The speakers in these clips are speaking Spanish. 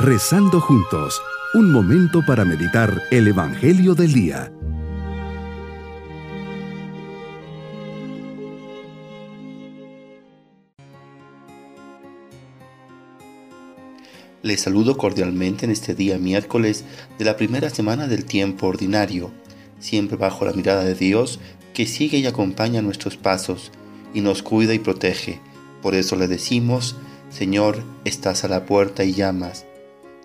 Rezando juntos, un momento para meditar el Evangelio del Día. Les saludo cordialmente en este día miércoles de la primera semana del tiempo ordinario, siempre bajo la mirada de Dios que sigue y acompaña nuestros pasos y nos cuida y protege. Por eso le decimos, Señor, estás a la puerta y llamas.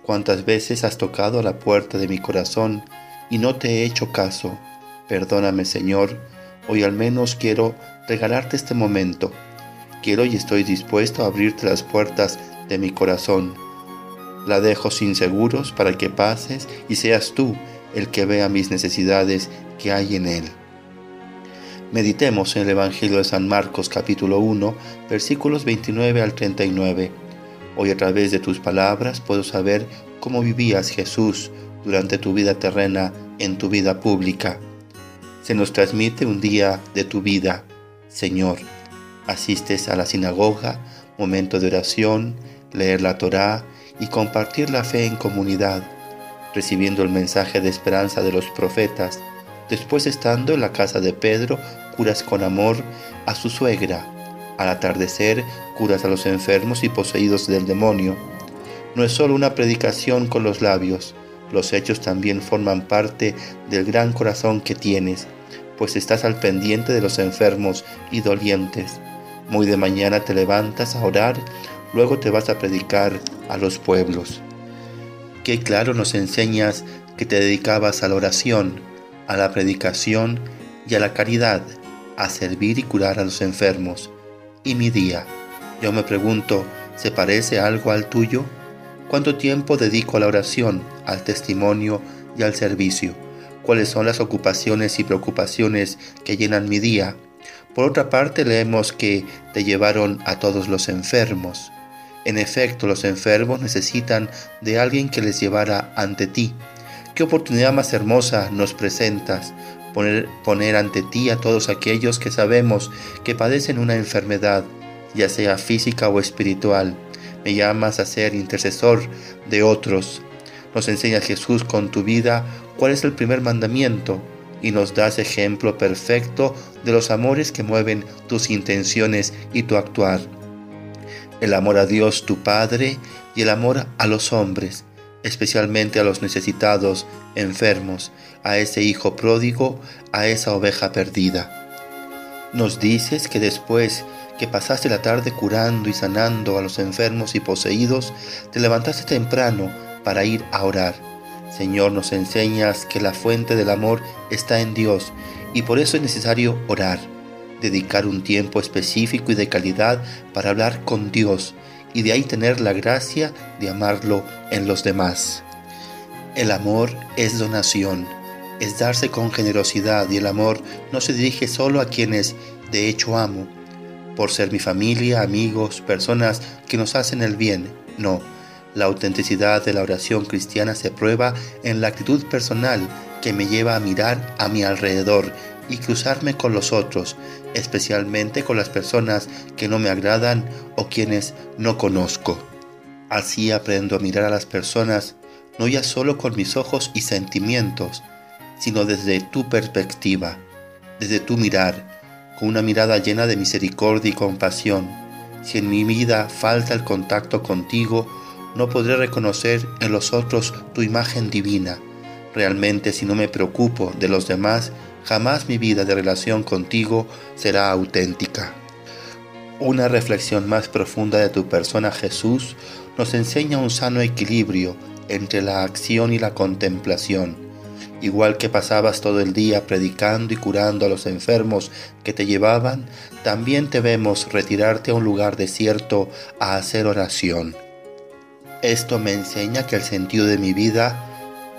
¿Cuántas veces has tocado a la puerta de mi corazón y no te he hecho caso? Perdóname, Señor, hoy al menos quiero regalarte este momento. Quiero y estoy dispuesto a abrirte las puertas de mi corazón. La dejo sin seguros para que pases y seas tú el que vea mis necesidades que hay en él. Meditemos en el Evangelio de San Marcos capítulo 1 versículos 29 al 39. Hoy a través de tus palabras puedo saber cómo vivías Jesús durante tu vida terrena en tu vida pública. Se nos transmite un día de tu vida. Señor, asistes a la sinagoga, momento de oración, leer la Torá y compartir la fe en comunidad, recibiendo el mensaje de esperanza de los profetas. Después estando en la casa de Pedro, curas con amor a su suegra al atardecer, curas a los enfermos y poseídos del demonio. No es solo una predicación con los labios, los hechos también forman parte del gran corazón que tienes, pues estás al pendiente de los enfermos y dolientes. Muy de mañana te levantas a orar, luego te vas a predicar a los pueblos. Qué claro nos enseñas que te dedicabas a la oración, a la predicación y a la caridad, a servir y curar a los enfermos y mi día. Yo me pregunto, ¿se parece algo al tuyo? ¿Cuánto tiempo dedico a la oración, al testimonio y al servicio? ¿Cuáles son las ocupaciones y preocupaciones que llenan mi día? Por otra parte, leemos que te llevaron a todos los enfermos. En efecto, los enfermos necesitan de alguien que les llevara ante ti. ¿Qué oportunidad más hermosa nos presentas poner, ante ti a todos aquellos que sabemos que padecen una enfermedad, ya sea física o espiritual. Me llamas a ser intercesor de otros. Nos enseña Jesús con tu vida cuál es el primer mandamiento y nos das ejemplo perfecto de los amores que mueven tus intenciones y tu actuar. El amor a Dios tu Padre y el amor a los hombres especialmente a los necesitados, enfermos, a ese hijo pródigo, a esa oveja perdida. Nos dices que después que pasaste la tarde curando y sanando a los enfermos y poseídos, te levantaste temprano para ir a orar. Señor, nos enseñas que la fuente del amor está en Dios y por eso es necesario orar, dedicar un tiempo específico y de calidad para hablar con Dios y de ahí tener la gracia de amarlo en los demás. El amor es donación, es darse con generosidad y el amor no se dirige solo a quienes de hecho amo, por ser mi familia, amigos, personas que nos hacen el bien, no. La autenticidad de la oración cristiana se prueba en la actitud personal que me lleva a mirar a mi alrededor y cruzarme con los otros, especialmente con las personas que no me agradan o quienes no conozco. Así aprendo a mirar a las personas no ya solo con mis ojos y sentimientos, sino desde tu perspectiva, desde tu mirar, con una mirada llena de misericordia y compasión. Si en mi vida falta el contacto contigo, no podré reconocer en los otros tu imagen divina. Realmente si no me preocupo de los demás, jamás mi vida de relación contigo será auténtica. Una reflexión más profunda de tu persona Jesús nos enseña un sano equilibrio entre la acción y la contemplación. Igual que pasabas todo el día predicando y curando a los enfermos que te llevaban, también te vemos retirarte a un lugar desierto a hacer oración. Esto me enseña que el sentido de mi vida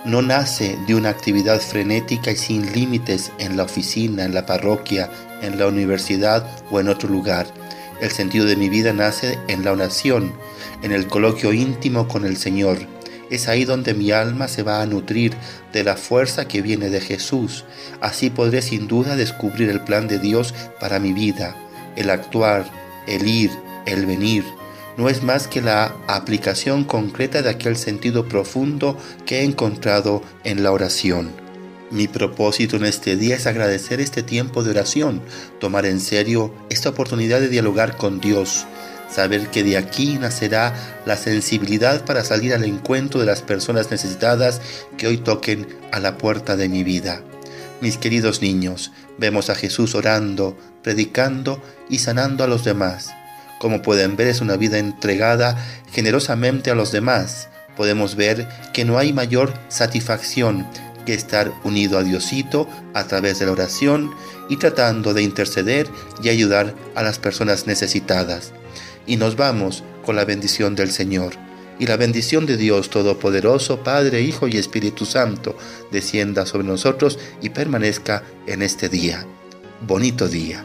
no nace de una actividad frenética y sin límites en la oficina, en la parroquia, en la universidad o en otro lugar. El sentido de mi vida nace en la oración, en el coloquio íntimo con el Señor. Es ahí donde mi alma se va a nutrir de la fuerza que viene de Jesús. Así podré sin duda descubrir el plan de Dios para mi vida, el actuar, el ir, el venir. No es más que la aplicación concreta de aquel sentido profundo que he encontrado en la oración. Mi propósito en este día es agradecer este tiempo de oración, tomar en serio esta oportunidad de dialogar con Dios, saber que de aquí nacerá la sensibilidad para salir al encuentro de las personas necesitadas que hoy toquen a la puerta de mi vida. Mis queridos niños, vemos a Jesús orando, predicando y sanando a los demás. Como pueden ver es una vida entregada generosamente a los demás. Podemos ver que no hay mayor satisfacción que estar unido a Diosito a través de la oración y tratando de interceder y ayudar a las personas necesitadas y nos vamos con la bendición del Señor. Y la bendición de Dios Todopoderoso, Padre, Hijo y Espíritu Santo, descienda sobre nosotros y permanezca en este día. Bonito día.